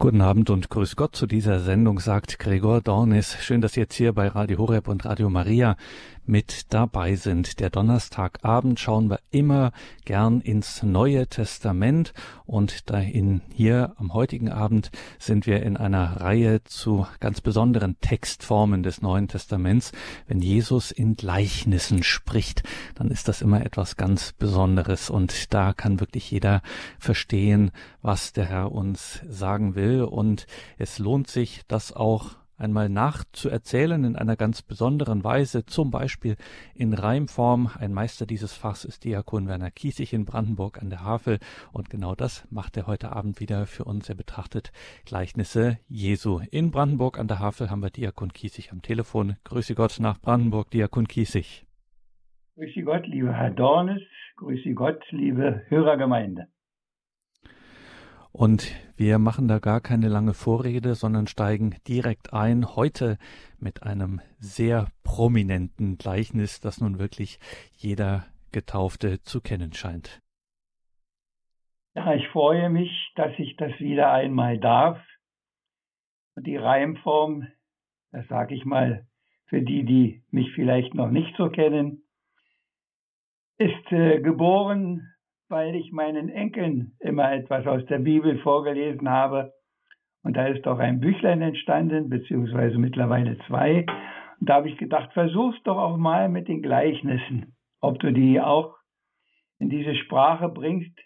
Guten Abend und grüß Gott zu dieser Sendung, sagt Gregor Dornis. Schön, dass Sie jetzt hier bei Radio Horeb und Radio Maria mit dabei sind. Der Donnerstagabend schauen wir immer gern ins Neue Testament und dahin hier am heutigen Abend sind wir in einer Reihe zu ganz besonderen Textformen des Neuen Testaments. Wenn Jesus in Gleichnissen spricht, dann ist das immer etwas ganz Besonderes und da kann wirklich jeder verstehen, was der Herr uns sagen will und es lohnt sich, das auch einmal nachzuerzählen in einer ganz besonderen Weise, zum Beispiel in Reimform. Ein Meister dieses Fachs ist Diakon Werner Kiesig in Brandenburg an der Havel und genau das macht er heute Abend wieder für uns. Er betrachtet Gleichnisse Jesu. In Brandenburg an der Havel haben wir Diakon Kiesig am Telefon. Grüße Gott nach Brandenburg, Diakon Kiesig. Grüße Gott, lieber Herr Dornes. Grüße Gott, liebe Hörergemeinde. Und wir machen da gar keine lange Vorrede, sondern steigen direkt ein. Heute mit einem sehr prominenten Gleichnis, das nun wirklich jeder Getaufte zu kennen scheint. Ja, ich freue mich, dass ich das wieder einmal darf. Die Reimform, das sage ich mal für die, die mich vielleicht noch nicht so kennen, ist äh, geboren weil ich meinen Enkeln immer etwas aus der Bibel vorgelesen habe. Und da ist auch ein Büchlein entstanden, beziehungsweise mittlerweile zwei. Und da habe ich gedacht, versuch's doch auch mal mit den Gleichnissen, ob du die auch in diese Sprache bringst.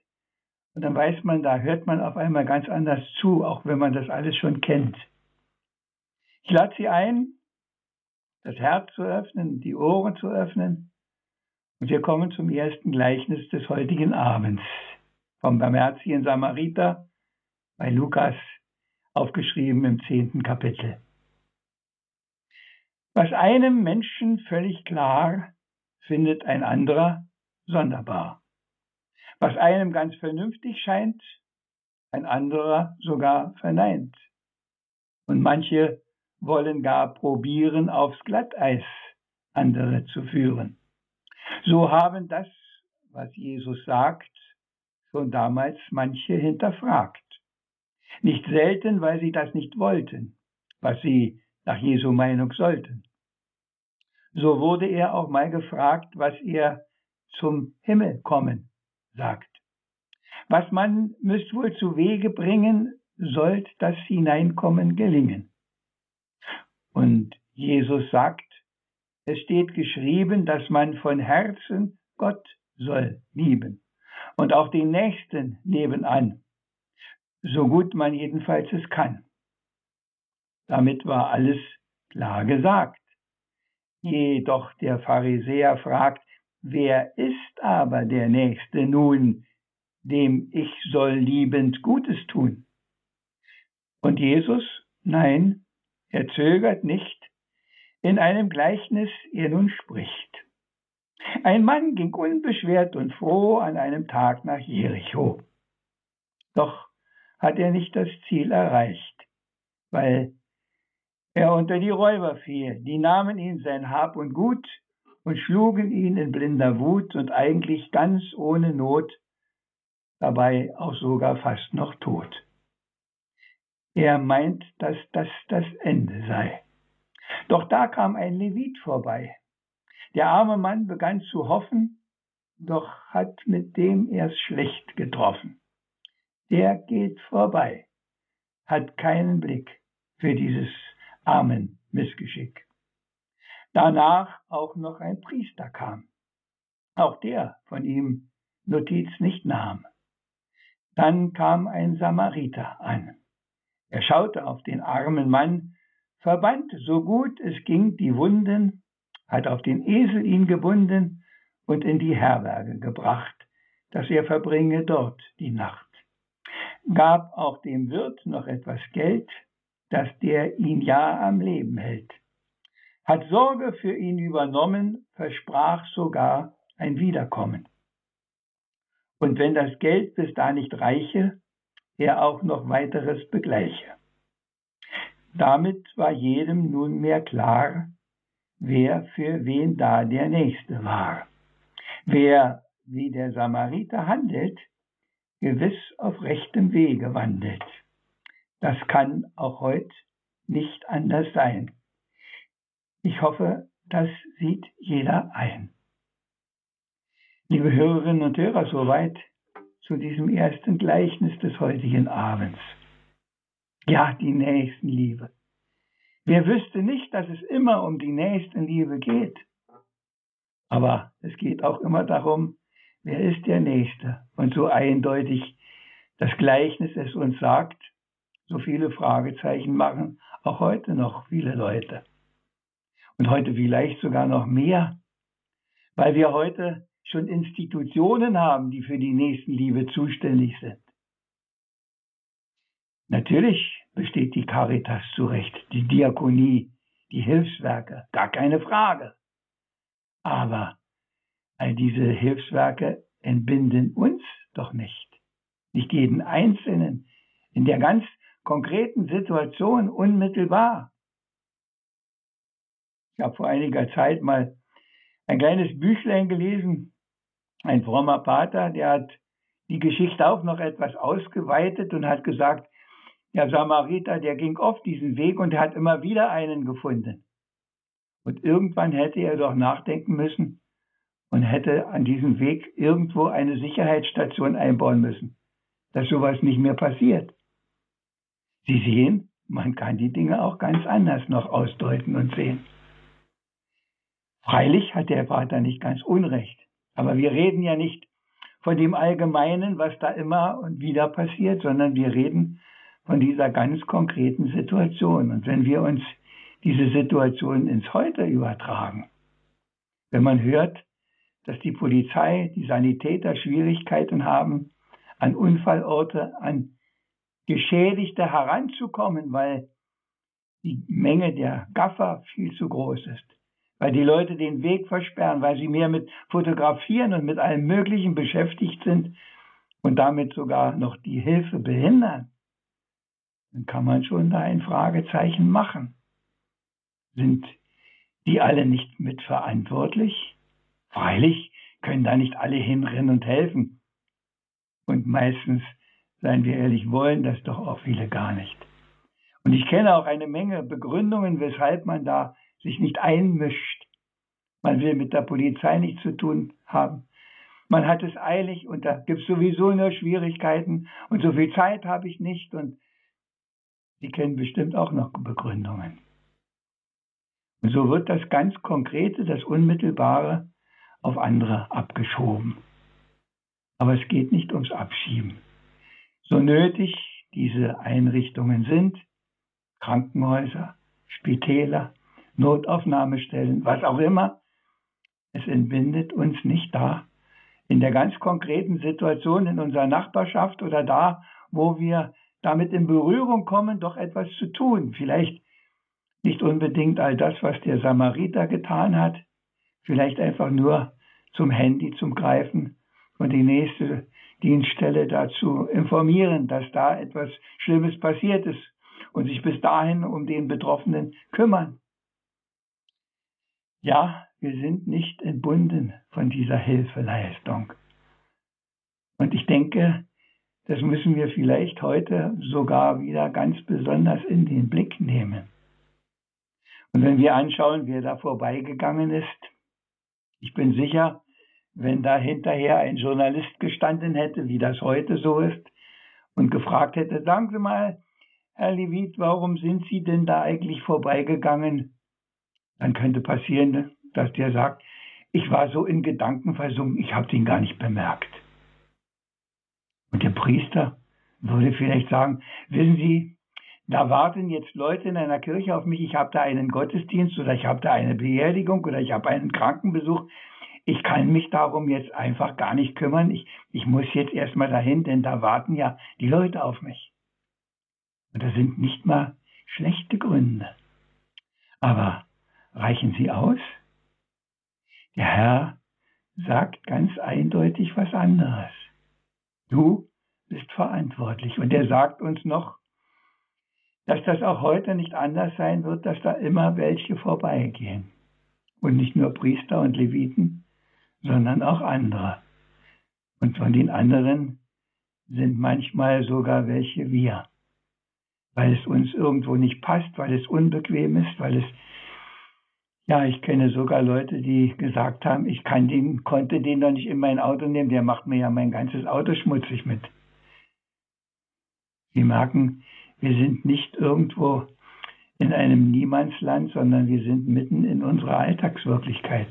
Und dann weiß man, da hört man auf einmal ganz anders zu, auch wenn man das alles schon kennt. Ich lade Sie ein, das Herz zu öffnen, die Ohren zu öffnen und wir kommen zum ersten Gleichnis des heutigen Abends vom barmherzigen Samariter bei Lukas, aufgeschrieben im zehnten Kapitel. Was einem Menschen völlig klar, findet ein anderer sonderbar. Was einem ganz vernünftig scheint, ein anderer sogar verneint. Und manche wollen gar probieren, aufs Glatteis andere zu führen. So haben das, was Jesus sagt, schon damals manche hinterfragt. Nicht selten, weil sie das nicht wollten, was sie nach Jesu Meinung sollten. So wurde er auch mal gefragt, was er zum Himmel kommen sagt. Was man müsst wohl zu Wege bringen, sollt das Hineinkommen gelingen. Und Jesus sagt, es steht geschrieben, dass man von Herzen Gott soll lieben und auch den Nächsten nebenan, so gut man jedenfalls es kann. Damit war alles klar gesagt. Jedoch der Pharisäer fragt, wer ist aber der Nächste nun, dem ich soll liebend Gutes tun? Und Jesus, nein, er zögert nicht, in einem Gleichnis er nun spricht. Ein Mann ging unbeschwert und froh an einem Tag nach Jericho. Doch hat er nicht das Ziel erreicht, weil er unter die Räuber fiel. Die nahmen ihn sein Hab und Gut und schlugen ihn in blinder Wut und eigentlich ganz ohne Not, dabei auch sogar fast noch tot. Er meint, dass das das Ende sei. Doch da kam ein Levit vorbei. Der arme Mann begann zu hoffen, doch hat mit dem erst schlecht getroffen. Der geht vorbei, hat keinen Blick für dieses armen Missgeschick. Danach auch noch ein Priester kam, auch der von ihm Notiz nicht nahm. Dann kam ein Samariter an. Er schaute auf den armen Mann, verband so gut es ging die Wunden, hat auf den Esel ihn gebunden und in die Herberge gebracht, dass er verbringe dort die Nacht. Gab auch dem Wirt noch etwas Geld, dass der ihn ja am Leben hält. Hat Sorge für ihn übernommen, versprach sogar ein Wiederkommen. Und wenn das Geld bis da nicht reiche, er auch noch weiteres begleiche. Damit war jedem nunmehr klar, wer für wen da der Nächste war. Wer wie der Samariter handelt, gewiss auf rechtem Wege wandelt. Das kann auch heute nicht anders sein. Ich hoffe, das sieht jeder ein. Liebe Hörerinnen und Hörer, soweit zu diesem ersten Gleichnis des heutigen Abends. Ja, die Nächstenliebe. Wer wüsste nicht, dass es immer um die Nächstenliebe geht? Aber es geht auch immer darum, wer ist der Nächste? Und so eindeutig das Gleichnis es uns sagt, so viele Fragezeichen machen auch heute noch viele Leute. Und heute vielleicht sogar noch mehr, weil wir heute schon Institutionen haben, die für die Nächstenliebe zuständig sind. Natürlich besteht die Caritas zu Recht, die Diakonie, die Hilfswerke, gar keine Frage. Aber all diese Hilfswerke entbinden uns doch nicht, nicht jeden Einzelnen in der ganz konkreten Situation unmittelbar. Ich habe vor einiger Zeit mal ein kleines Büchlein gelesen, ein frommer Pater, der hat die Geschichte auch noch etwas ausgeweitet und hat gesagt, der Samariter, der ging oft diesen Weg und hat immer wieder einen gefunden. Und irgendwann hätte er doch nachdenken müssen und hätte an diesem Weg irgendwo eine Sicherheitsstation einbauen müssen, dass sowas nicht mehr passiert. Sie sehen, man kann die Dinge auch ganz anders noch ausdeuten und sehen. Freilich hat der Vater nicht ganz Unrecht, aber wir reden ja nicht von dem Allgemeinen, was da immer und wieder passiert, sondern wir reden von dieser ganz konkreten Situation. Und wenn wir uns diese Situation ins Heute übertragen, wenn man hört, dass die Polizei, die Sanitäter Schwierigkeiten haben, an Unfallorte, an Geschädigte heranzukommen, weil die Menge der Gaffer viel zu groß ist, weil die Leute den Weg versperren, weil sie mehr mit Fotografieren und mit allem Möglichen beschäftigt sind und damit sogar noch die Hilfe behindern dann kann man schon da ein Fragezeichen machen. Sind die alle nicht mitverantwortlich? Freilich können da nicht alle hinrennen und helfen. Und meistens, seien wir ehrlich, wollen das doch auch viele gar nicht. Und ich kenne auch eine Menge Begründungen, weshalb man da sich nicht einmischt. Man will mit der Polizei nichts zu tun haben. Man hat es eilig und da gibt es sowieso nur Schwierigkeiten und so viel Zeit habe ich nicht und Sie kennen bestimmt auch noch Begründungen. Und so wird das ganz Konkrete, das Unmittelbare auf andere abgeschoben. Aber es geht nicht ums Abschieben. So nötig diese Einrichtungen sind, Krankenhäuser, Spitäler, Notaufnahmestellen, was auch immer, es entbindet uns nicht da, in der ganz konkreten Situation in unserer Nachbarschaft oder da, wo wir damit in Berührung kommen, doch etwas zu tun. Vielleicht nicht unbedingt all das, was der Samariter getan hat, vielleicht einfach nur zum Handy zum Greifen und die nächste Dienststelle dazu informieren, dass da etwas Schlimmes passiert ist und sich bis dahin um den Betroffenen kümmern. Ja, wir sind nicht entbunden von dieser Hilfeleistung. Und ich denke, das müssen wir vielleicht heute sogar wieder ganz besonders in den Blick nehmen. Und wenn wir anschauen, wer da vorbeigegangen ist, ich bin sicher, wenn da hinterher ein Journalist gestanden hätte, wie das heute so ist, und gefragt hätte, sagen Sie mal, Herr Levit, warum sind Sie denn da eigentlich vorbeigegangen? Dann könnte passieren, dass der sagt, ich war so in Gedanken versunken, ich habe den gar nicht bemerkt. Und der Priester würde vielleicht sagen, wissen Sie, da warten jetzt Leute in einer Kirche auf mich, ich habe da einen Gottesdienst oder ich habe da eine Beerdigung oder ich habe einen Krankenbesuch. Ich kann mich darum jetzt einfach gar nicht kümmern. Ich, ich muss jetzt erstmal dahin, denn da warten ja die Leute auf mich. Und das sind nicht mal schlechte Gründe. Aber reichen sie aus? Der Herr sagt ganz eindeutig was anderes. Du bist verantwortlich. Und er sagt uns noch, dass das auch heute nicht anders sein wird, dass da immer welche vorbeigehen. Und nicht nur Priester und Leviten, sondern auch andere. Und von den anderen sind manchmal sogar welche wir. weil es uns irgendwo nicht passt, weil es unbequem ist, weil es ja, ich kenne sogar Leute, die gesagt haben, ich kann den, konnte den doch nicht in mein Auto nehmen, der macht mir ja mein ganzes Auto schmutzig mit. Sie merken, wir sind nicht irgendwo in einem Niemandsland, sondern wir sind mitten in unserer Alltagswirklichkeit.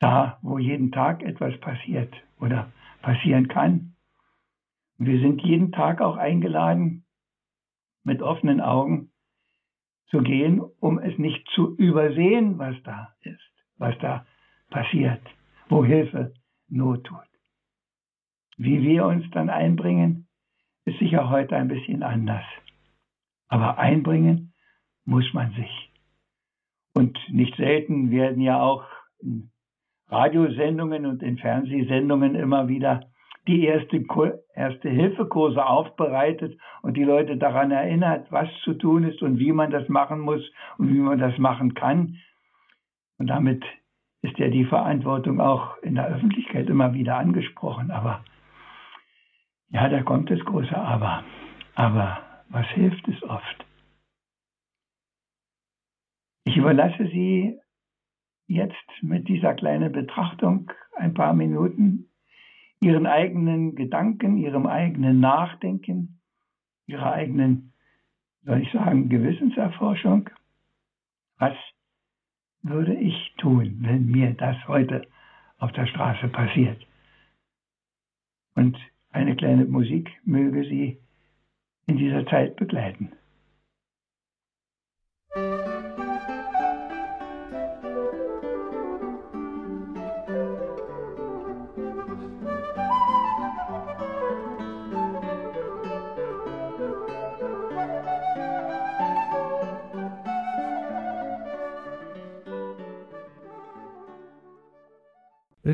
Da, wo jeden Tag etwas passiert oder passieren kann. wir sind jeden Tag auch eingeladen, mit offenen Augen zu gehen, um es nicht zu übersehen, was da ist, was da passiert, wo Hilfe Not tut. Wie wir uns dann einbringen, ist sicher heute ein bisschen anders. Aber einbringen muss man sich. Und nicht selten werden ja auch in Radiosendungen und in Fernsehsendungen immer wieder die erste, erste Hilfekurse aufbereitet und die Leute daran erinnert, was zu tun ist und wie man das machen muss und wie man das machen kann. Und damit ist ja die Verantwortung auch in der Öffentlichkeit immer wieder angesprochen. Aber ja, da kommt das große Aber. Aber was hilft es oft? Ich überlasse Sie jetzt mit dieser kleinen Betrachtung ein paar Minuten ihren eigenen Gedanken, ihrem eigenen Nachdenken, ihrer eigenen, soll ich sagen, Gewissenserforschung. Was würde ich tun, wenn mir das heute auf der Straße passiert? Und eine kleine Musik möge Sie in dieser Zeit begleiten.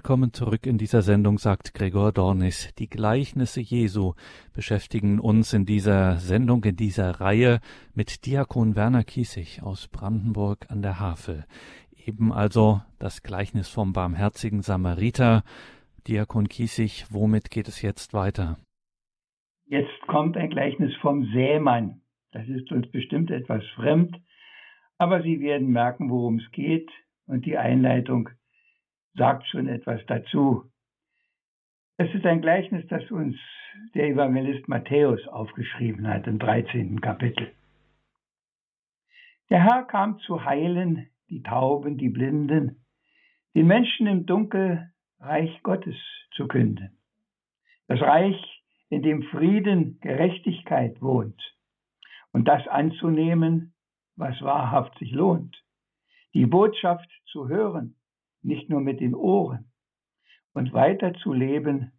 Willkommen zurück in dieser Sendung, sagt Gregor Dornis. Die Gleichnisse Jesu beschäftigen uns in dieser Sendung, in dieser Reihe mit Diakon Werner Kiesig aus Brandenburg an der Havel. Eben also das Gleichnis vom barmherzigen Samariter. Diakon Kiesig, womit geht es jetzt weiter? Jetzt kommt ein Gleichnis vom Sämann. Das ist uns bestimmt etwas fremd, aber Sie werden merken, worum es geht und die Einleitung sagt schon etwas dazu. Es ist ein Gleichnis, das uns der Evangelist Matthäus aufgeschrieben hat im 13. Kapitel. Der Herr kam zu heilen die Tauben, die Blinden, den Menschen im Dunkel Reich Gottes zu künden. Das Reich, in dem Frieden, Gerechtigkeit wohnt und das anzunehmen, was wahrhaft sich lohnt. Die Botschaft zu hören, nicht nur mit den Ohren und weiter zu leben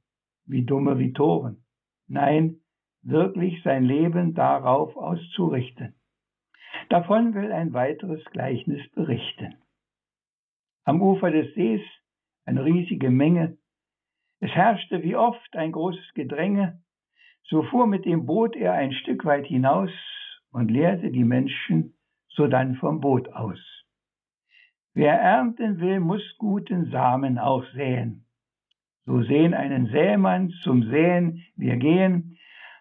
wie dumme wie Toren. Nein, wirklich sein Leben darauf auszurichten. Davon will ein weiteres Gleichnis berichten. Am Ufer des Sees eine riesige Menge. Es herrschte wie oft ein großes Gedränge. So fuhr mit dem Boot er ein Stück weit hinaus und lehrte die Menschen sodann vom Boot aus. Wer ernten will, muss guten Samen auch säen. So sehen einen Sämann zum Säen wir gehen.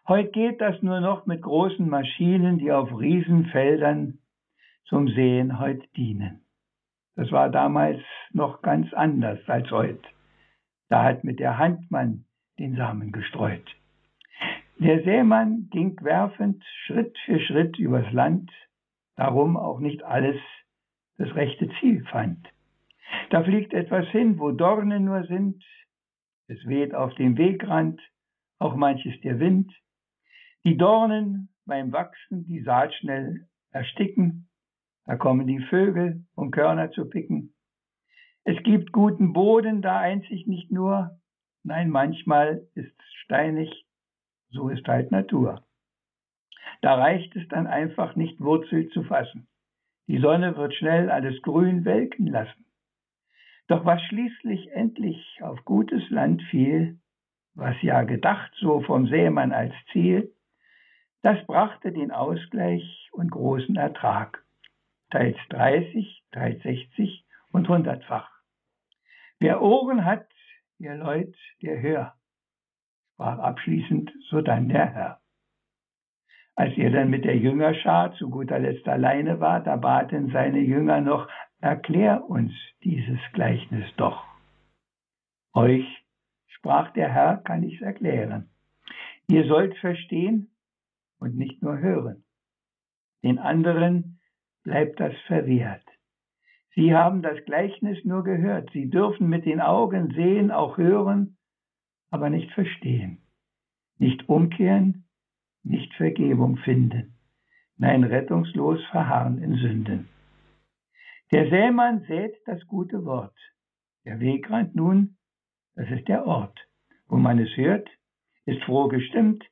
Heute geht das nur noch mit großen Maschinen, die auf Riesenfeldern zum Säen heute dienen. Das war damals noch ganz anders als heute. Da hat mit der Hand man den Samen gestreut. Der Sämann ging werfend Schritt für Schritt übers Land, darum auch nicht alles das rechte Ziel fand. Da fliegt etwas hin, wo Dornen nur sind. Es weht auf dem Wegrand, auch manches der Wind. Die Dornen beim Wachsen die Saat schnell ersticken. Da kommen die Vögel, um Körner zu picken. Es gibt guten Boden, da einzig nicht nur. Nein, manchmal ist es steinig. So ist halt Natur. Da reicht es dann einfach nicht Wurzel zu fassen. Die Sonne wird schnell alles grün welken lassen. Doch was schließlich endlich auf gutes Land fiel, was ja gedacht so vom Sämann als Ziel, das brachte den Ausgleich und großen Ertrag, teils 30, teils 60 und hundertfach. Wer Ohren hat, ihr Leut, der hör, sprach abschließend sodann der Herr. Als er dann mit der Jüngerschar zu guter Letzt alleine war, da baten seine Jünger noch, erklär uns dieses Gleichnis doch. Euch, sprach der Herr, kann ich's erklären. Ihr sollt verstehen und nicht nur hören. Den anderen bleibt das verwehrt. Sie haben das Gleichnis nur gehört. Sie dürfen mit den Augen sehen, auch hören, aber nicht verstehen, nicht umkehren, nicht Vergebung finden, nein, rettungslos verharren in Sünden. Der Sämann sät das gute Wort. Der Wegrand nun, das ist der Ort, wo man es hört, ist froh gestimmt,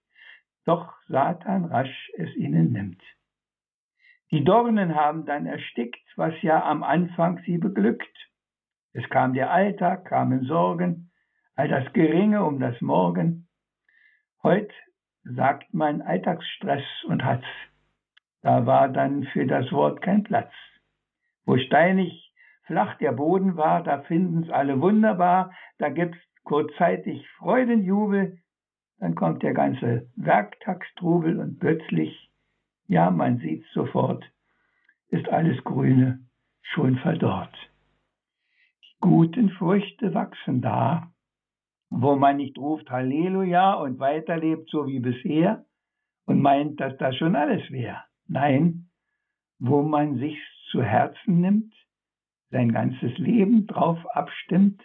doch Satan rasch es ihnen nimmt. Die Dornen haben dann erstickt, was ja am Anfang sie beglückt. Es kam der Alltag, kamen Sorgen, all das Geringe um das Morgen. Heut sagt man Alltagsstress und Hatz. Da war dann für das Wort kein Platz. Wo steinig flach der Boden war, da finden's alle wunderbar, da gibt's kurzzeitig Freudenjubel, dann kommt der ganze Werktagstrubel und plötzlich, ja, man sieht's sofort, ist alles Grüne schon verdorrt. Die guten Früchte wachsen da, wo man nicht ruft Halleluja und weiterlebt so wie bisher und meint, dass das schon alles wäre. Nein, wo man sich's zu Herzen nimmt, sein ganzes Leben drauf abstimmt,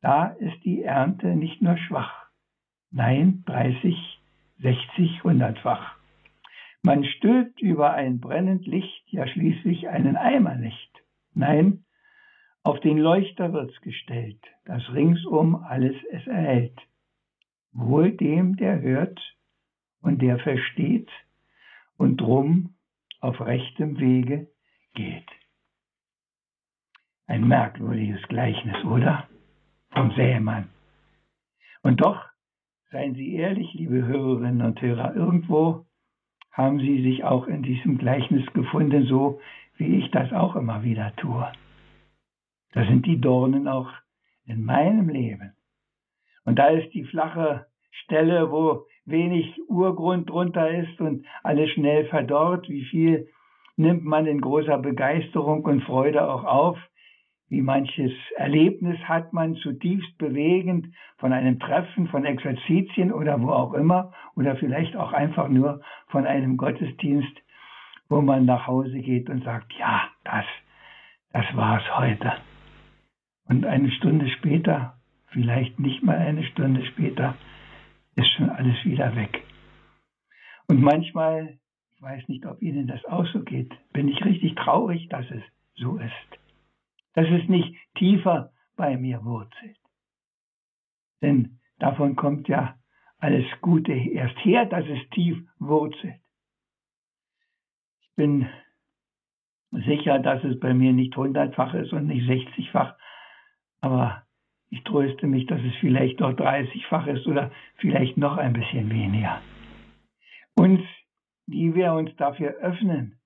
da ist die Ernte nicht nur schwach, nein, 30, 60, hundertfach. Man stülpt über ein brennend Licht ja schließlich einen Eimer nicht. Nein, auf den Leuchter wird's gestellt, das ringsum alles es erhält. Wohl dem, der hört und der versteht und drum auf rechtem Wege geht. Ein merkwürdiges Gleichnis, oder? Vom Sämann. Und doch, seien Sie ehrlich, liebe Hörerinnen und Hörer, irgendwo haben Sie sich auch in diesem Gleichnis gefunden, so wie ich das auch immer wieder tue. Da sind die Dornen auch in meinem Leben. Und da ist die flache Stelle, wo wenig Urgrund drunter ist und alles schnell verdorrt. Wie viel nimmt man in großer Begeisterung und Freude auch auf? Wie manches Erlebnis hat man zutiefst bewegend von einem Treffen, von Exerzitien oder wo auch immer oder vielleicht auch einfach nur von einem Gottesdienst, wo man nach Hause geht und sagt, ja, das, das war's heute. Und eine Stunde später, vielleicht nicht mal eine Stunde später, ist schon alles wieder weg. Und manchmal, ich weiß nicht, ob Ihnen das auch so geht, bin ich richtig traurig, dass es so ist dass es nicht tiefer bei mir wurzelt. Denn davon kommt ja alles Gute erst her, dass es tief wurzelt. Ich bin sicher, dass es bei mir nicht hundertfach ist und nicht sechzigfach, aber ich tröste mich, dass es vielleicht doch dreißigfach ist oder vielleicht noch ein bisschen weniger. Uns, die wir uns dafür öffnen,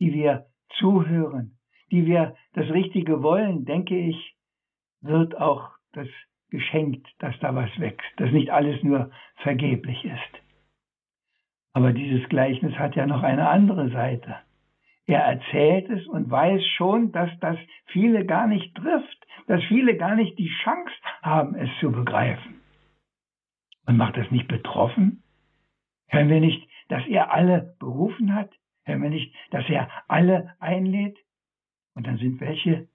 die wir zuhören, die wir das Richtige wollen, denke ich, wird auch das geschenkt, dass da was wächst, dass nicht alles nur vergeblich ist. Aber dieses Gleichnis hat ja noch eine andere Seite. Er erzählt es und weiß schon, dass das viele gar nicht trifft, dass viele gar nicht die Chance haben, es zu begreifen. Und macht das nicht betroffen? Hören wir nicht, dass er alle berufen hat? Hören wir nicht, dass er alle einlädt? Und dann sind welche,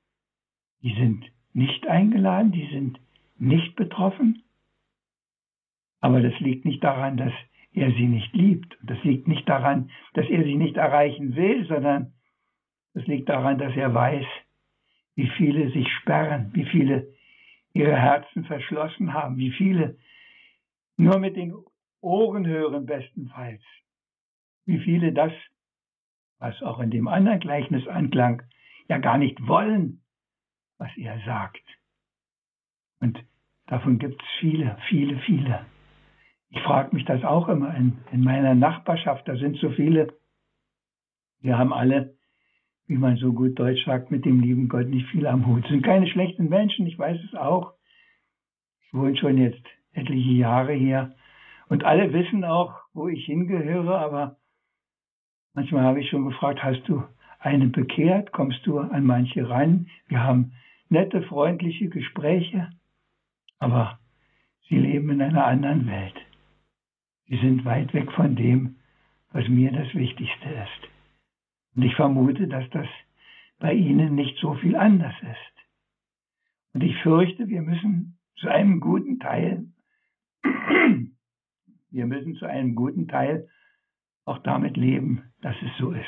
die sind nicht eingeladen, die sind nicht betroffen. Aber das liegt nicht daran, dass er sie nicht liebt. Das liegt nicht daran, dass er sie nicht erreichen will, sondern das liegt daran, dass er weiß, wie viele sich sperren, wie viele ihre Herzen verschlossen haben, wie viele nur mit den Ohren hören bestenfalls, wie viele das, was auch in dem anderen Gleichnis anklang, ja gar nicht wollen, was er sagt. Und davon gibt es viele, viele, viele. Ich frage mich das auch immer in, in meiner Nachbarschaft. Da sind so viele. Wir haben alle, wie man so gut Deutsch sagt, mit dem lieben Gott nicht viel am Hut. Sind keine schlechten Menschen, ich weiß es auch. Ich wohne schon jetzt etliche Jahre hier. Und alle wissen auch, wo ich hingehöre, aber Manchmal habe ich schon gefragt, hast du einen bekehrt? Kommst du an manche ran? Wir haben nette, freundliche Gespräche, aber sie leben in einer anderen Welt. Sie sind weit weg von dem, was mir das Wichtigste ist. Und ich vermute, dass das bei Ihnen nicht so viel anders ist. Und ich fürchte, wir müssen zu einem guten Teil, wir müssen zu einem guten Teil auch damit leben, dass es so ist.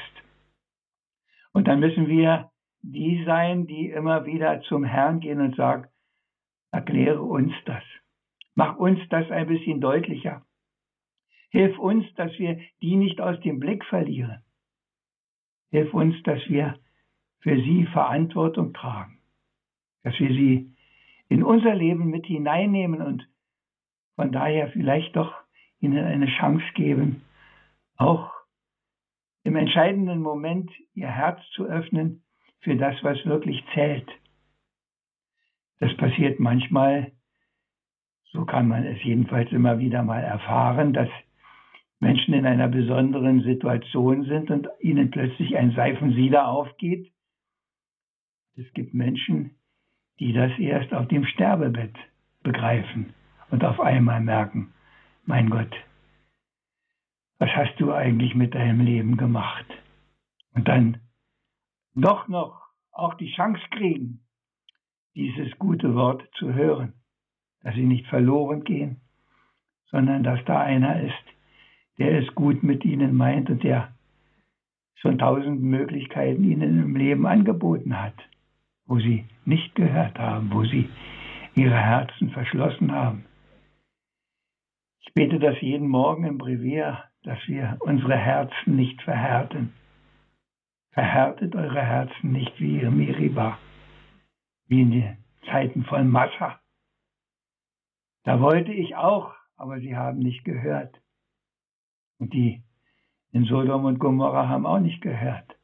Und dann müssen wir die sein, die immer wieder zum Herrn gehen und sagen, erkläre uns das. Mach uns das ein bisschen deutlicher. Hilf uns, dass wir die nicht aus dem Blick verlieren. Hilf uns, dass wir für sie Verantwortung tragen, dass wir sie in unser Leben mit hineinnehmen und von daher vielleicht doch ihnen eine Chance geben, auch im entscheidenden Moment ihr Herz zu öffnen für das, was wirklich zählt. Das passiert manchmal, so kann man es jedenfalls immer wieder mal erfahren, dass Menschen in einer besonderen Situation sind und ihnen plötzlich ein Seifensieder aufgeht. Es gibt Menschen, die das erst auf dem Sterbebett begreifen und auf einmal merken, mein Gott, was hast du eigentlich mit deinem Leben gemacht? Und dann doch noch auch die Chance kriegen, dieses gute Wort zu hören, dass sie nicht verloren gehen, sondern dass da einer ist, der es gut mit ihnen meint und der schon tausend Möglichkeiten ihnen im Leben angeboten hat, wo sie nicht gehört haben, wo sie ihre Herzen verschlossen haben. Ich bete das jeden Morgen im Brevier, dass wir unsere Herzen nicht verhärten. Verhärtet eure Herzen nicht wie ihr Meriba, wie in den Zeiten von Massa. Da wollte ich auch, aber sie haben nicht gehört. Und die in Sodom und Gomorra haben auch nicht gehört.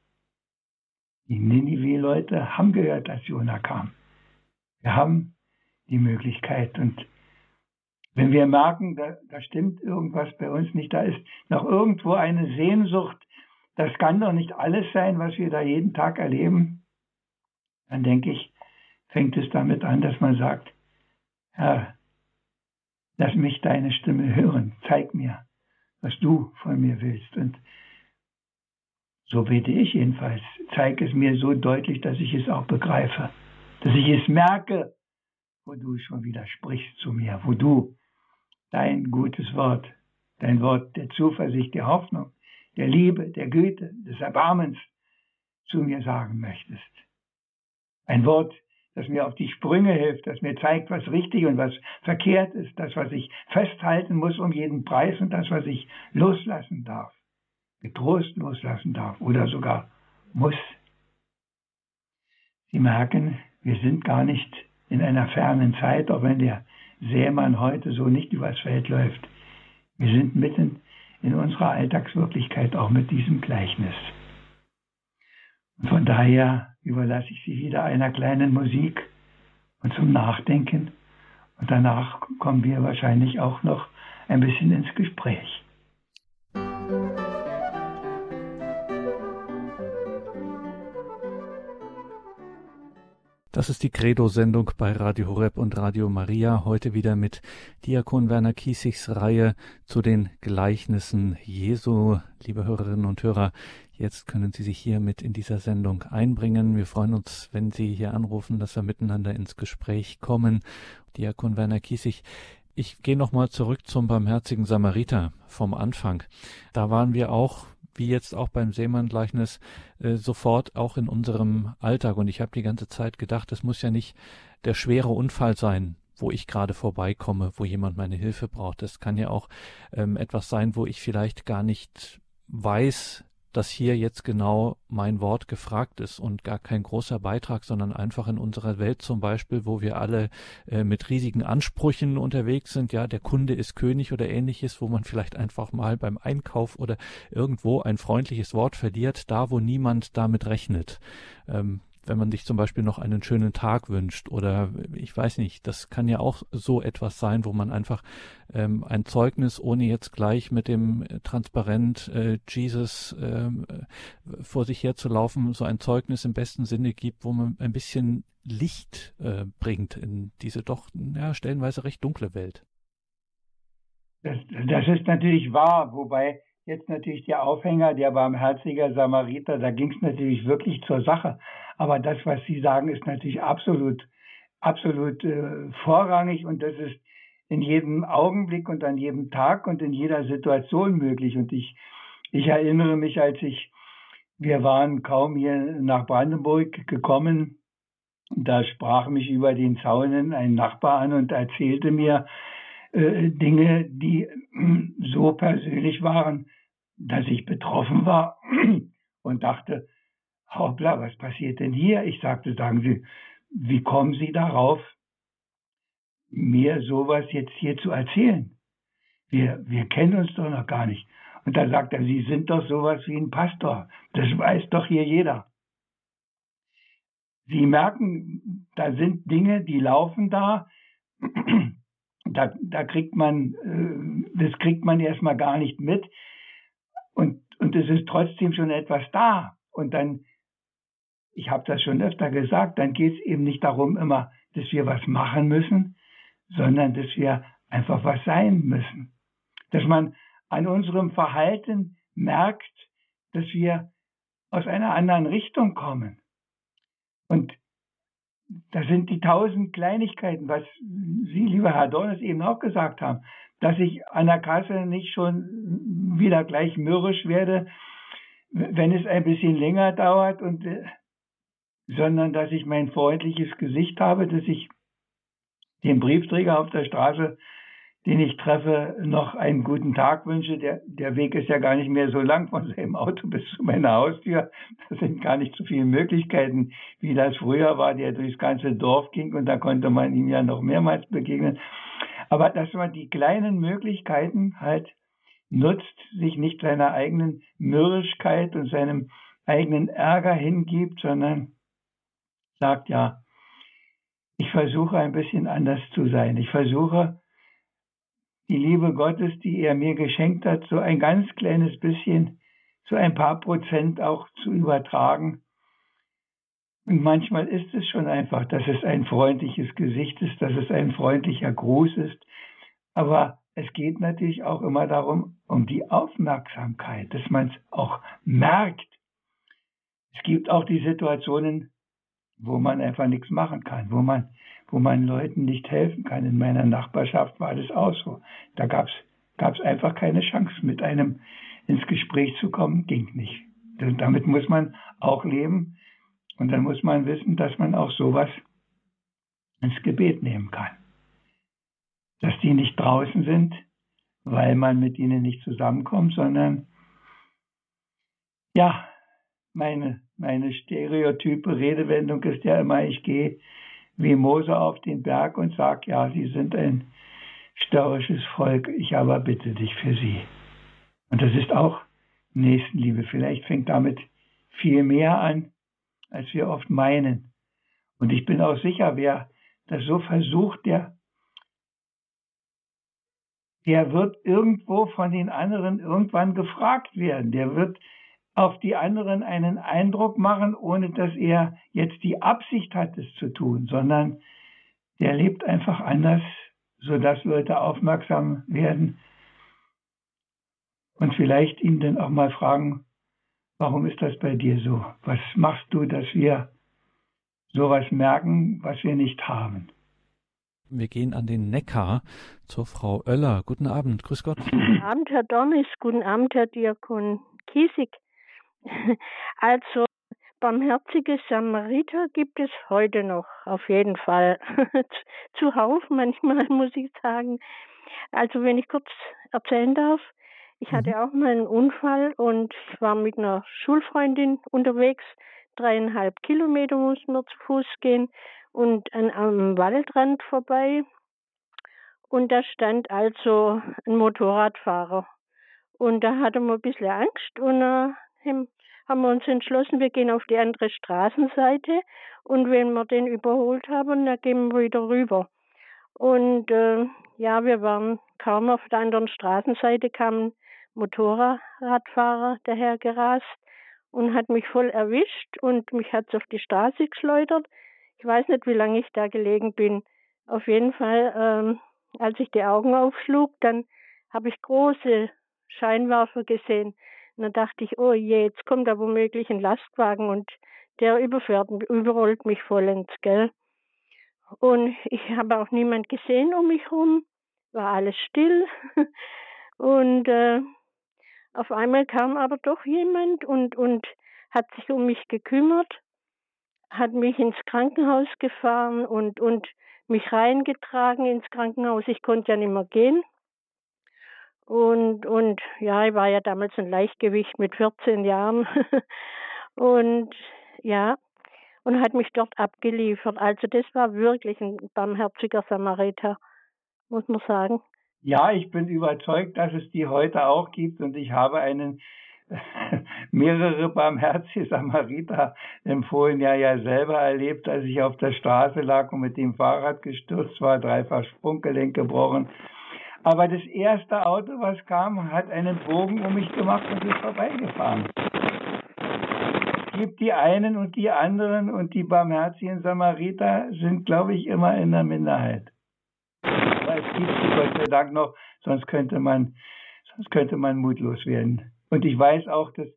Die Ninive-Leute haben gehört, als Jona kam. Wir haben die Möglichkeit. Und wenn wir merken, da, da stimmt irgendwas bei uns nicht, da ist noch irgendwo eine Sehnsucht, das kann doch nicht alles sein, was wir da jeden Tag erleben, dann denke ich, fängt es damit an, dass man sagt, Herr, lass mich deine Stimme hören, zeig mir, was du von mir willst. Und so bete ich jedenfalls. Zeig es mir so deutlich, dass ich es auch begreife. Dass ich es merke, wo du schon wieder sprichst zu mir, wo du dein gutes Wort, dein Wort der Zuversicht, der Hoffnung, der Liebe, der Güte, des Erbarmens zu mir sagen möchtest. Ein Wort, das mir auf die Sprünge hilft, das mir zeigt, was richtig und was verkehrt ist, das, was ich festhalten muss um jeden Preis und das, was ich loslassen darf, getrost loslassen darf oder sogar muss. Sie merken, wir sind gar nicht in einer fernen Zeit, auch wenn der Sämann heute so nicht übers Feld läuft. Wir sind mitten in unserer Alltagswirklichkeit auch mit diesem Gleichnis. Von daher überlasse ich Sie wieder einer kleinen Musik und zum Nachdenken. Und danach kommen wir wahrscheinlich auch noch ein bisschen ins Gespräch. Das ist die Credo-Sendung bei Radio Horeb und Radio Maria. Heute wieder mit Diakon Werner Kiesigs Reihe zu den Gleichnissen Jesu. Liebe Hörerinnen und Hörer, Jetzt können Sie sich hier mit in dieser Sendung einbringen. Wir freuen uns, wenn Sie hier anrufen, dass wir miteinander ins Gespräch kommen. Diakon Werner Kiesig, ich gehe nochmal zurück zum barmherzigen Samariter vom Anfang. Da waren wir auch wie jetzt auch beim Seemann-Gleichnis, äh, sofort auch in unserem Alltag. Und ich habe die ganze Zeit gedacht, es muss ja nicht der schwere Unfall sein, wo ich gerade vorbeikomme, wo jemand meine Hilfe braucht. Es kann ja auch ähm, etwas sein, wo ich vielleicht gar nicht weiß, dass hier jetzt genau mein Wort gefragt ist und gar kein großer Beitrag, sondern einfach in unserer Welt zum Beispiel, wo wir alle äh, mit riesigen Ansprüchen unterwegs sind, ja, der Kunde ist König oder ähnliches, wo man vielleicht einfach mal beim Einkauf oder irgendwo ein freundliches Wort verliert, da wo niemand damit rechnet. Ähm, wenn man sich zum Beispiel noch einen schönen Tag wünscht oder ich weiß nicht, das kann ja auch so etwas sein, wo man einfach ähm, ein Zeugnis, ohne jetzt gleich mit dem Transparent äh, Jesus ähm, äh, vor sich herzulaufen, so ein Zeugnis im besten Sinne gibt, wo man ein bisschen Licht äh, bringt in diese doch ja, stellenweise recht dunkle Welt. Das, das ist natürlich wahr, wobei jetzt natürlich der Aufhänger, der barmherziger Samariter, da ging es natürlich wirklich zur Sache. Aber das, was Sie sagen, ist natürlich absolut, absolut äh, vorrangig und das ist in jedem Augenblick und an jedem Tag und in jeder Situation möglich. Und ich, ich erinnere mich, als ich, wir waren kaum hier nach Brandenburg gekommen, da sprach mich über den Zaunen ein Nachbar an und erzählte mir, äh, Dinge, die persönlich waren, dass ich betroffen war und dachte, hoppla, was passiert denn hier? Ich sagte, sagen Sie, wie kommen Sie darauf, mir sowas jetzt hier zu erzählen? Wir, wir kennen uns doch noch gar nicht. Und da sagt er, Sie sind doch sowas wie ein Pastor. Das weiß doch hier jeder. Sie merken, da sind Dinge, die laufen da. Da, da kriegt man, äh, das kriegt man erstmal gar nicht mit. Und, und es ist trotzdem schon etwas da. Und dann, ich habe das schon öfter gesagt, dann geht es eben nicht darum immer, dass wir was machen müssen, sondern dass wir einfach was sein müssen. Dass man an unserem Verhalten merkt, dass wir aus einer anderen Richtung kommen. Und das sind die tausend Kleinigkeiten, was Sie, lieber Herr Dornes, eben auch gesagt haben, dass ich an der Kasse nicht schon wieder gleich mürrisch werde, wenn es ein bisschen länger dauert und äh, sondern dass ich mein freundliches Gesicht habe, dass ich dem Briefträger auf der Straße den ich treffe, noch einen guten Tag wünsche. Der, der Weg ist ja gar nicht mehr so lang von seinem Auto bis zu meiner Haustür. Das sind gar nicht so viele Möglichkeiten, wie das früher war, der durchs ganze Dorf ging und da konnte man ihm ja noch mehrmals begegnen. Aber dass man die kleinen Möglichkeiten halt nutzt, sich nicht seiner eigenen Mürrischkeit und seinem eigenen Ärger hingibt, sondern sagt ja, ich versuche ein bisschen anders zu sein. Ich versuche die Liebe Gottes, die er mir geschenkt hat, so ein ganz kleines bisschen, so ein paar Prozent auch zu übertragen. Und manchmal ist es schon einfach, dass es ein freundliches Gesicht ist, dass es ein freundlicher Gruß ist. Aber es geht natürlich auch immer darum, um die Aufmerksamkeit, dass man es auch merkt. Es gibt auch die Situationen, wo man einfach nichts machen kann, wo man wo man Leuten nicht helfen kann. In meiner Nachbarschaft war das auch so. Da gab es einfach keine Chance, mit einem ins Gespräch zu kommen, ging nicht. Damit muss man auch leben und dann muss man wissen, dass man auch sowas ins Gebet nehmen kann. Dass die nicht draußen sind, weil man mit ihnen nicht zusammenkommt, sondern ja, meine, meine stereotype Redewendung ist ja immer, ich gehe wie Mose auf den Berg und sagt, ja, sie sind ein störrisches Volk, ich aber bitte dich für sie. Und das ist auch Nächstenliebe. Vielleicht fängt damit viel mehr an, als wir oft meinen. Und ich bin auch sicher, wer das so versucht, der, der wird irgendwo von den anderen irgendwann gefragt werden. Der wird auf die anderen einen Eindruck machen, ohne dass er jetzt die Absicht hat, es zu tun, sondern der lebt einfach anders, sodass Leute aufmerksam werden und vielleicht ihn dann auch mal fragen, warum ist das bei dir so? Was machst du, dass wir sowas merken, was wir nicht haben? Wir gehen an den Neckar zur Frau Oeller. Guten Abend, grüß Gott. Guten Abend, Herr Dornis. Guten Abend, Herr Diakon Kiesig. Also barmherzige Samariter gibt es heute noch, auf jeden Fall. Zuhauf manchmal, muss ich sagen. Also wenn ich kurz erzählen darf, ich hatte mhm. auch mal einen Unfall und ich war mit einer Schulfreundin unterwegs. Dreieinhalb Kilometer mussten wir zu Fuß gehen und an einem Waldrand vorbei. Und da stand also ein Motorradfahrer. Und da hatte man ein bisschen Angst und äh, haben wir uns entschlossen, wir gehen auf die andere Straßenseite und wenn wir den überholt haben, dann gehen wir wieder rüber. Und äh, ja, wir waren kaum auf der anderen Straßenseite, kam ein Motorradfahrer dahergerast und hat mich voll erwischt und mich hat auf die Straße geschleudert. Ich weiß nicht, wie lange ich da gelegen bin. Auf jeden Fall, ähm, als ich die Augen aufschlug, dann habe ich große Scheinwerfer gesehen. Und dann dachte ich, oh je, jetzt kommt da womöglich ein Lastwagen und der überfährt, überrollt mich vollends, gell? Und ich habe auch niemand gesehen um mich herum, war alles still. und äh, auf einmal kam aber doch jemand und, und hat sich um mich gekümmert, hat mich ins Krankenhaus gefahren und, und mich reingetragen ins Krankenhaus. Ich konnte ja nicht mehr gehen. Und, und ja, ich war ja damals ein Leichtgewicht mit 14 Jahren. und ja, und hat mich dort abgeliefert. Also das war wirklich ein barmherziger Samariter, muss man sagen. Ja, ich bin überzeugt, dass es die heute auch gibt und ich habe einen mehrere barmherzige Samariter im vorigen Jahr ja selber erlebt, als ich auf der Straße lag und mit dem Fahrrad gestürzt war, dreifach Sprunggelenk gebrochen aber das erste Auto, was kam, hat einen Bogen um mich gemacht und ist vorbeigefahren. Es gibt die einen und die anderen und die barmherzigen Samariter sind, glaube ich, immer in der Minderheit. Aber es gibt sie Gott sei Dank noch, sonst könnte man, sonst könnte man mutlos werden. Und ich weiß auch, dass,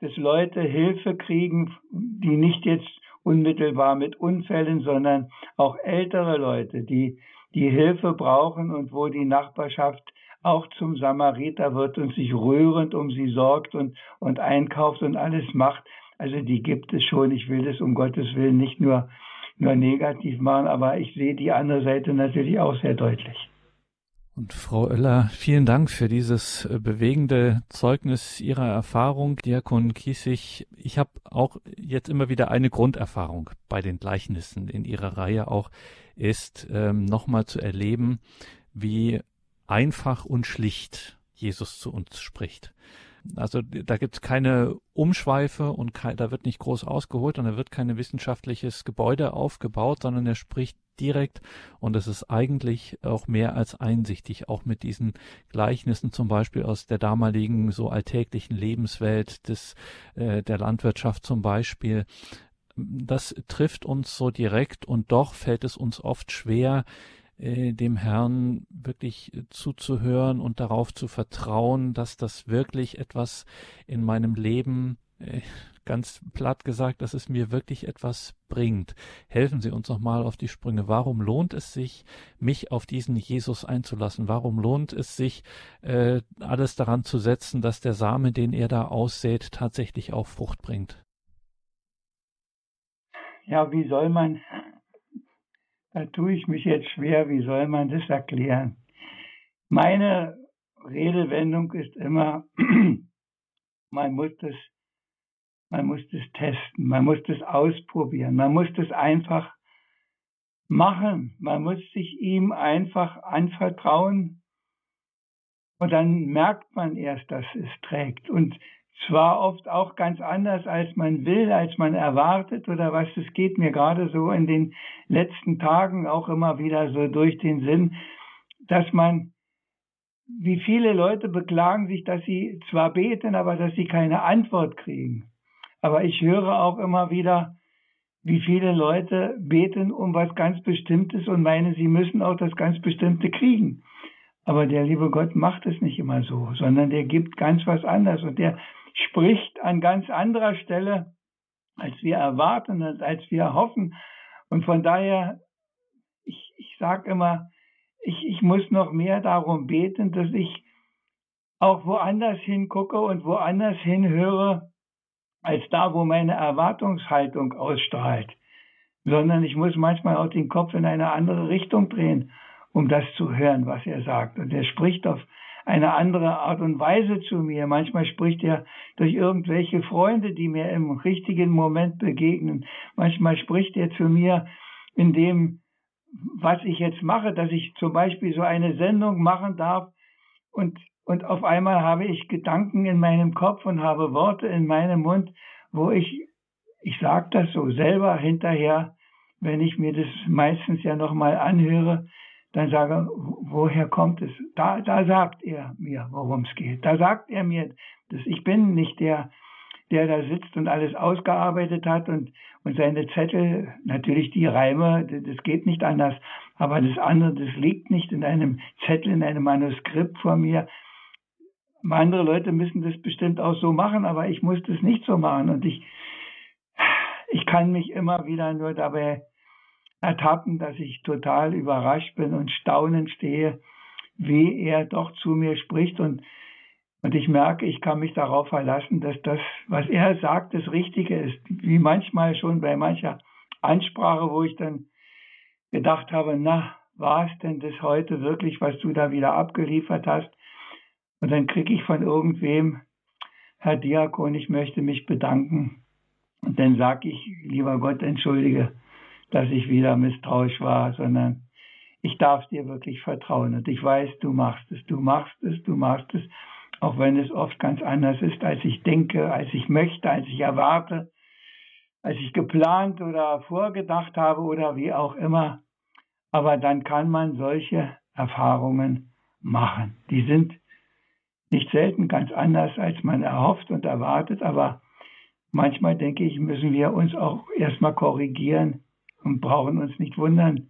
dass Leute Hilfe kriegen, die nicht jetzt unmittelbar mit Unfällen, sondern auch ältere Leute, die die Hilfe brauchen und wo die Nachbarschaft auch zum Samariter wird und sich rührend um sie sorgt und, und einkauft und alles macht. Also die gibt es schon. Ich will das um Gottes Willen nicht nur, nur negativ machen, aber ich sehe die andere Seite natürlich auch sehr deutlich. Und Frau Oeller, vielen Dank für dieses äh, bewegende Zeugnis Ihrer Erfahrung, Diakon Kiesig. Ich habe auch jetzt immer wieder eine Grunderfahrung bei den Gleichnissen in Ihrer Reihe auch ist ähm, nochmal zu erleben, wie einfach und schlicht Jesus zu uns spricht. Also da gibt es keine Umschweife und ke da wird nicht groß ausgeholt und da wird kein wissenschaftliches Gebäude aufgebaut, sondern er spricht direkt und es ist eigentlich auch mehr als einsichtig, auch mit diesen Gleichnissen zum Beispiel aus der damaligen so alltäglichen Lebenswelt des äh, der Landwirtschaft zum Beispiel das trifft uns so direkt und doch fällt es uns oft schwer, äh, dem Herrn wirklich zuzuhören und darauf zu vertrauen, dass das wirklich etwas in meinem Leben, äh, ganz platt gesagt, dass es mir wirklich etwas bringt. Helfen Sie uns noch mal auf die Sprünge. Warum lohnt es sich, mich auf diesen Jesus einzulassen? Warum lohnt es sich, äh, alles daran zu setzen, dass der Same, den er da aussät, tatsächlich auch Frucht bringt? Ja, wie soll man, da tue ich mich jetzt schwer, wie soll man das erklären? Meine Redewendung ist immer, man muss das, man muss das testen, man muss das ausprobieren, man muss das einfach machen, man muss sich ihm einfach anvertrauen und dann merkt man erst, dass es trägt. Und zwar oft auch ganz anders, als man will, als man erwartet oder was. Es geht mir gerade so in den letzten Tagen auch immer wieder so durch den Sinn, dass man, wie viele Leute beklagen sich, dass sie zwar beten, aber dass sie keine Antwort kriegen. Aber ich höre auch immer wieder, wie viele Leute beten um was ganz Bestimmtes und meinen, sie müssen auch das ganz Bestimmte kriegen. Aber der liebe Gott macht es nicht immer so, sondern der gibt ganz was anderes und der spricht an ganz anderer Stelle, als wir erwarten als wir hoffen. Und von daher, ich, ich sage immer, ich, ich muss noch mehr darum beten, dass ich auch woanders hingucke und woanders hinhöre, als da, wo meine Erwartungshaltung ausstrahlt. Sondern ich muss manchmal auch den Kopf in eine andere Richtung drehen, um das zu hören, was er sagt. Und er spricht auf eine andere Art und Weise zu mir. Manchmal spricht er durch irgendwelche Freunde, die mir im richtigen Moment begegnen. Manchmal spricht er zu mir in dem, was ich jetzt mache, dass ich zum Beispiel so eine Sendung machen darf und, und auf einmal habe ich Gedanken in meinem Kopf und habe Worte in meinem Mund, wo ich, ich sage das so selber hinterher, wenn ich mir das meistens ja nochmal anhöre, dann sage, woher kommt es? Da, da sagt er mir, worum es geht. Da sagt er mir, dass ich bin nicht der, der da sitzt und alles ausgearbeitet hat und, und seine Zettel, natürlich die Reime, das geht nicht anders, aber das andere, das liegt nicht in einem Zettel, in einem Manuskript vor mir. Andere Leute müssen das bestimmt auch so machen, aber ich muss das nicht so machen und ich, ich kann mich immer wieder nur dabei ertappen, dass ich total überrascht bin und staunend stehe, wie er doch zu mir spricht und und ich merke, ich kann mich darauf verlassen, dass das, was er sagt, das Richtige ist. Wie manchmal schon bei mancher Ansprache, wo ich dann gedacht habe, na, war es denn das heute wirklich, was du da wieder abgeliefert hast? Und dann kriege ich von irgendwem, Herr Diakon, ich möchte mich bedanken. Und dann sage ich, lieber Gott, entschuldige, dass ich wieder misstrauisch war, sondern ich darf dir wirklich vertrauen. Und ich weiß, du machst es, du machst es, du machst es auch wenn es oft ganz anders ist, als ich denke, als ich möchte, als ich erwarte, als ich geplant oder vorgedacht habe oder wie auch immer. Aber dann kann man solche Erfahrungen machen. Die sind nicht selten ganz anders, als man erhofft und erwartet, aber manchmal denke ich, müssen wir uns auch erstmal korrigieren und brauchen uns nicht wundern,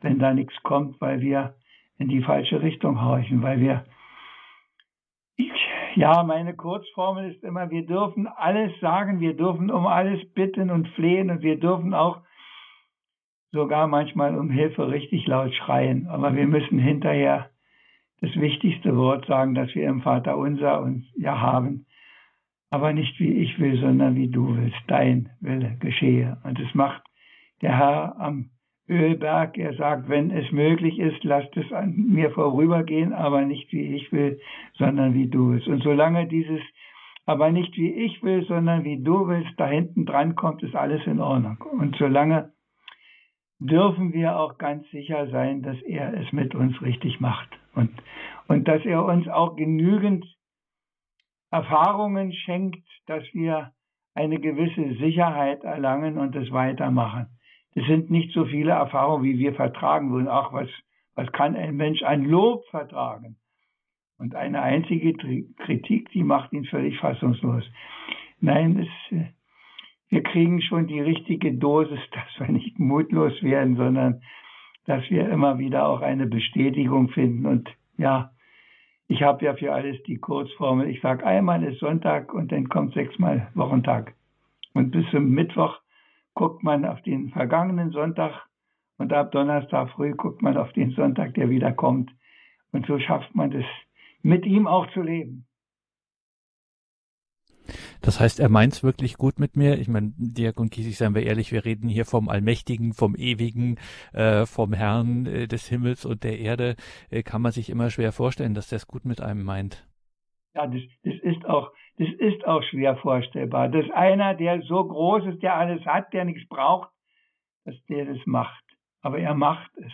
wenn da nichts kommt, weil wir in die falsche Richtung horchen, weil wir ja, meine Kurzformel ist immer, wir dürfen alles sagen, wir dürfen um alles bitten und flehen und wir dürfen auch sogar manchmal um Hilfe richtig laut schreien. Aber wir müssen hinterher das wichtigste Wort sagen, das wir im Vater unser und ja haben. Aber nicht wie ich will, sondern wie du willst. Dein Wille geschehe. Und es macht der Herr am Ölberg. Er sagt, wenn es möglich ist, lasst es an mir vorübergehen, aber nicht wie ich will, sondern wie du willst. Und solange dieses aber nicht wie ich will, sondern wie du willst, da hinten dran kommt, ist alles in Ordnung. Und solange dürfen wir auch ganz sicher sein, dass er es mit uns richtig macht und, und dass er uns auch genügend Erfahrungen schenkt, dass wir eine gewisse Sicherheit erlangen und es weitermachen. Es sind nicht so viele Erfahrungen, wie wir vertragen würden. Ach, was, was kann ein Mensch ein Lob vertragen? Und eine einzige Kritik, die macht ihn völlig fassungslos. Nein, es, wir kriegen schon die richtige Dosis, dass wir nicht mutlos werden, sondern dass wir immer wieder auch eine Bestätigung finden. Und ja, ich habe ja für alles die Kurzformel. Ich sage, einmal ist Sonntag und dann kommt sechsmal Wochentag. Und bis zum Mittwoch guckt man auf den vergangenen Sonntag und ab Donnerstag früh guckt man auf den Sonntag, der wieder kommt. Und so schafft man es, mit ihm auch zu leben. Das heißt, er meint's wirklich gut mit mir. Ich meine, Diakon Kiesig, seien wir ehrlich, wir reden hier vom Allmächtigen, vom Ewigen, äh, vom Herrn äh, des Himmels und der Erde. Äh, kann man sich immer schwer vorstellen, dass der es gut mit einem meint. Ja, das, das ist auch, das ist auch schwer vorstellbar, dass einer, der so groß ist, der alles hat, der nichts braucht, dass der das macht. Aber er macht es.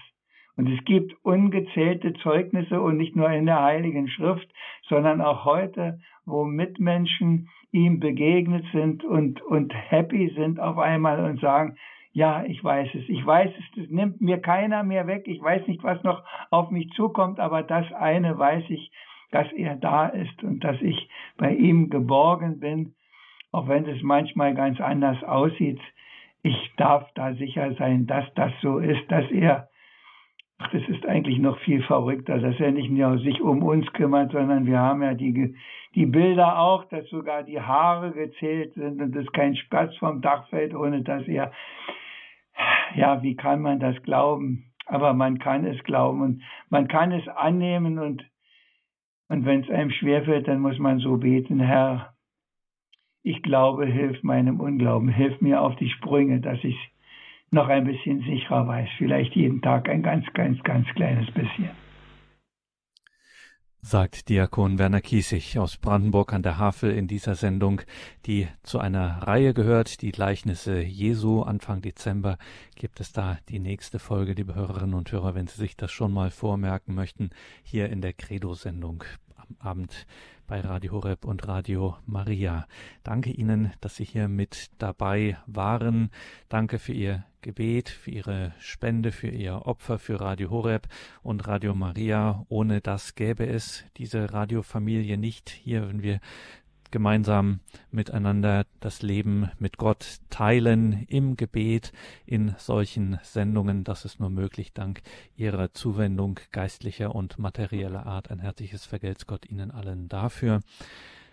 Und es gibt ungezählte Zeugnisse und nicht nur in der Heiligen Schrift, sondern auch heute, wo Mitmenschen ihm begegnet sind und, und happy sind auf einmal und sagen, ja, ich weiß es, ich weiß es, das nimmt mir keiner mehr weg, ich weiß nicht, was noch auf mich zukommt, aber das eine weiß ich, dass er da ist und dass ich bei ihm geborgen bin, auch wenn es manchmal ganz anders aussieht. Ich darf da sicher sein, dass das so ist, dass er, ach, das ist eigentlich noch viel verrückter, dass er nicht nur sich um uns kümmert, sondern wir haben ja die, die Bilder auch, dass sogar die Haare gezählt sind und es kein Spatz vom Dach fällt, ohne dass er, ja, wie kann man das glauben? Aber man kann es glauben und man kann es annehmen und und wenn es einem schwerfällt, dann muss man so beten, Herr, ich glaube, hilf meinem Unglauben, hilf mir auf die Sprünge, dass ich noch ein bisschen sicherer weiß, vielleicht jeden Tag ein ganz, ganz, ganz kleines bisschen sagt Diakon Werner Kiesig aus Brandenburg an der Havel in dieser Sendung, die zu einer Reihe gehört, die Gleichnisse Jesu. Anfang Dezember gibt es da die nächste Folge, liebe Hörerinnen und Hörer, wenn Sie sich das schon mal vormerken möchten, hier in der Credo-Sendung Abend bei Radio Horeb und Radio Maria. Danke Ihnen, dass Sie hier mit dabei waren. Danke für Ihr Gebet, für Ihre Spende, für Ihr Opfer, für Radio Horeb und Radio Maria. Ohne das gäbe es diese Radiofamilie nicht hier, wenn wir gemeinsam miteinander das Leben mit Gott teilen im Gebet in solchen Sendungen. Das ist nur möglich dank Ihrer Zuwendung geistlicher und materieller Art. Ein herzliches Vergelt's Gott Ihnen allen dafür.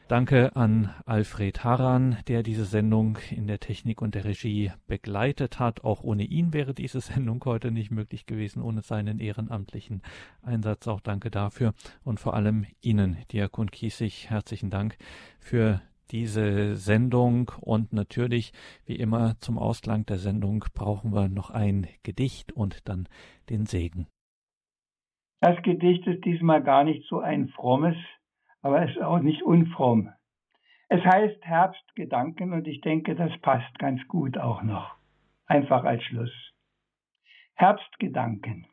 Danke an Alfred Haran, der diese Sendung in der Technik und der Regie begleitet hat. Auch ohne ihn wäre diese Sendung heute nicht möglich gewesen, ohne seinen ehrenamtlichen Einsatz. Auch danke dafür. Und vor allem Ihnen, Diakon Kiesig, herzlichen Dank für diese Sendung. Und natürlich, wie immer, zum Ausklang der Sendung brauchen wir noch ein Gedicht und dann den Segen. Das Gedicht ist diesmal gar nicht so ein frommes, aber es ist auch nicht unfromm. Es heißt Herbstgedanken und ich denke, das passt ganz gut auch noch. Einfach als Schluss. Herbstgedanken.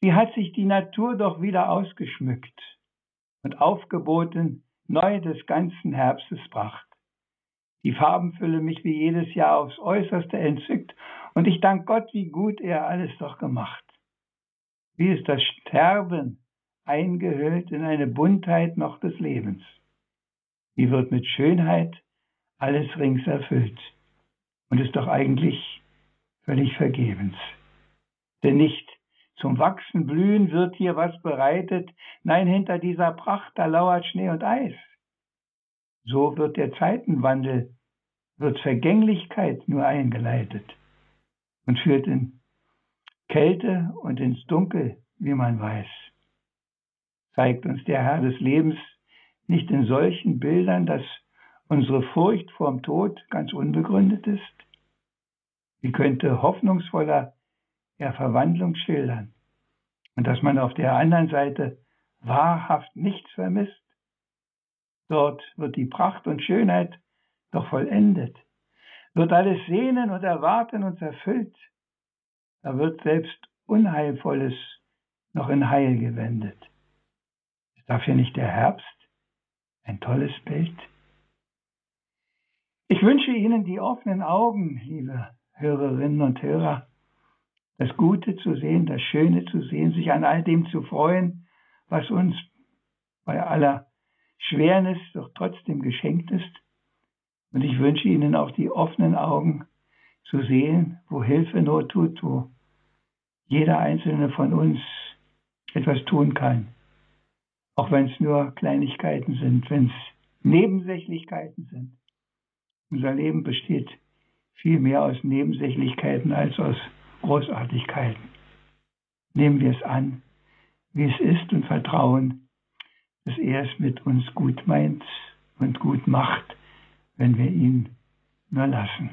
Wie hat sich die Natur doch wieder ausgeschmückt und aufgeboten neu des ganzen Herbstes Pracht. Die Farbenfülle mich wie jedes Jahr aufs äußerste entzückt und ich dank Gott, wie gut er alles doch gemacht. Wie ist das Sterben eingehüllt in eine Buntheit noch des Lebens. Wie wird mit Schönheit alles rings erfüllt und ist doch eigentlich völlig vergebens. Denn nicht zum Wachsen, Blühen wird hier was bereitet, nein, hinter dieser Pracht, da lauert Schnee und Eis. So wird der Zeitenwandel, wird Vergänglichkeit nur eingeleitet und führt in Kälte und ins Dunkel, wie man weiß zeigt uns der Herr des Lebens nicht in solchen Bildern, dass unsere Furcht vorm Tod ganz unbegründet ist? Wie könnte hoffnungsvoller er Verwandlung schildern und dass man auf der anderen Seite wahrhaft nichts vermisst? Dort wird die Pracht und Schönheit doch vollendet, wird alles sehnen und erwarten und erfüllt. Da wird selbst Unheilvolles noch in Heil gewendet. Dafür nicht der Herbst ein tolles Bild? Ich wünsche Ihnen die offenen Augen, liebe Hörerinnen und Hörer, das Gute zu sehen, das Schöne zu sehen, sich an all dem zu freuen, was uns bei aller Schwernis doch trotzdem geschenkt ist. Und ich wünsche Ihnen auch die offenen Augen zu sehen, wo Hilfe Not tut, wo jeder einzelne von uns etwas tun kann auch wenn es nur Kleinigkeiten sind, wenn es Nebensächlichkeiten sind. Unser Leben besteht viel mehr aus Nebensächlichkeiten als aus Großartigkeiten. Nehmen wir es an, wie es ist und vertrauen, dass er es mit uns gut meint und gut macht, wenn wir ihn nur lassen.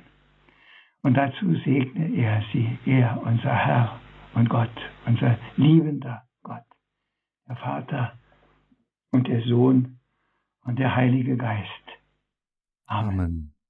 Und dazu segne er sie, er, unser Herr und Gott, unser liebender Gott, der Vater, und der Sohn und der Heilige Geist. Amen. Amen.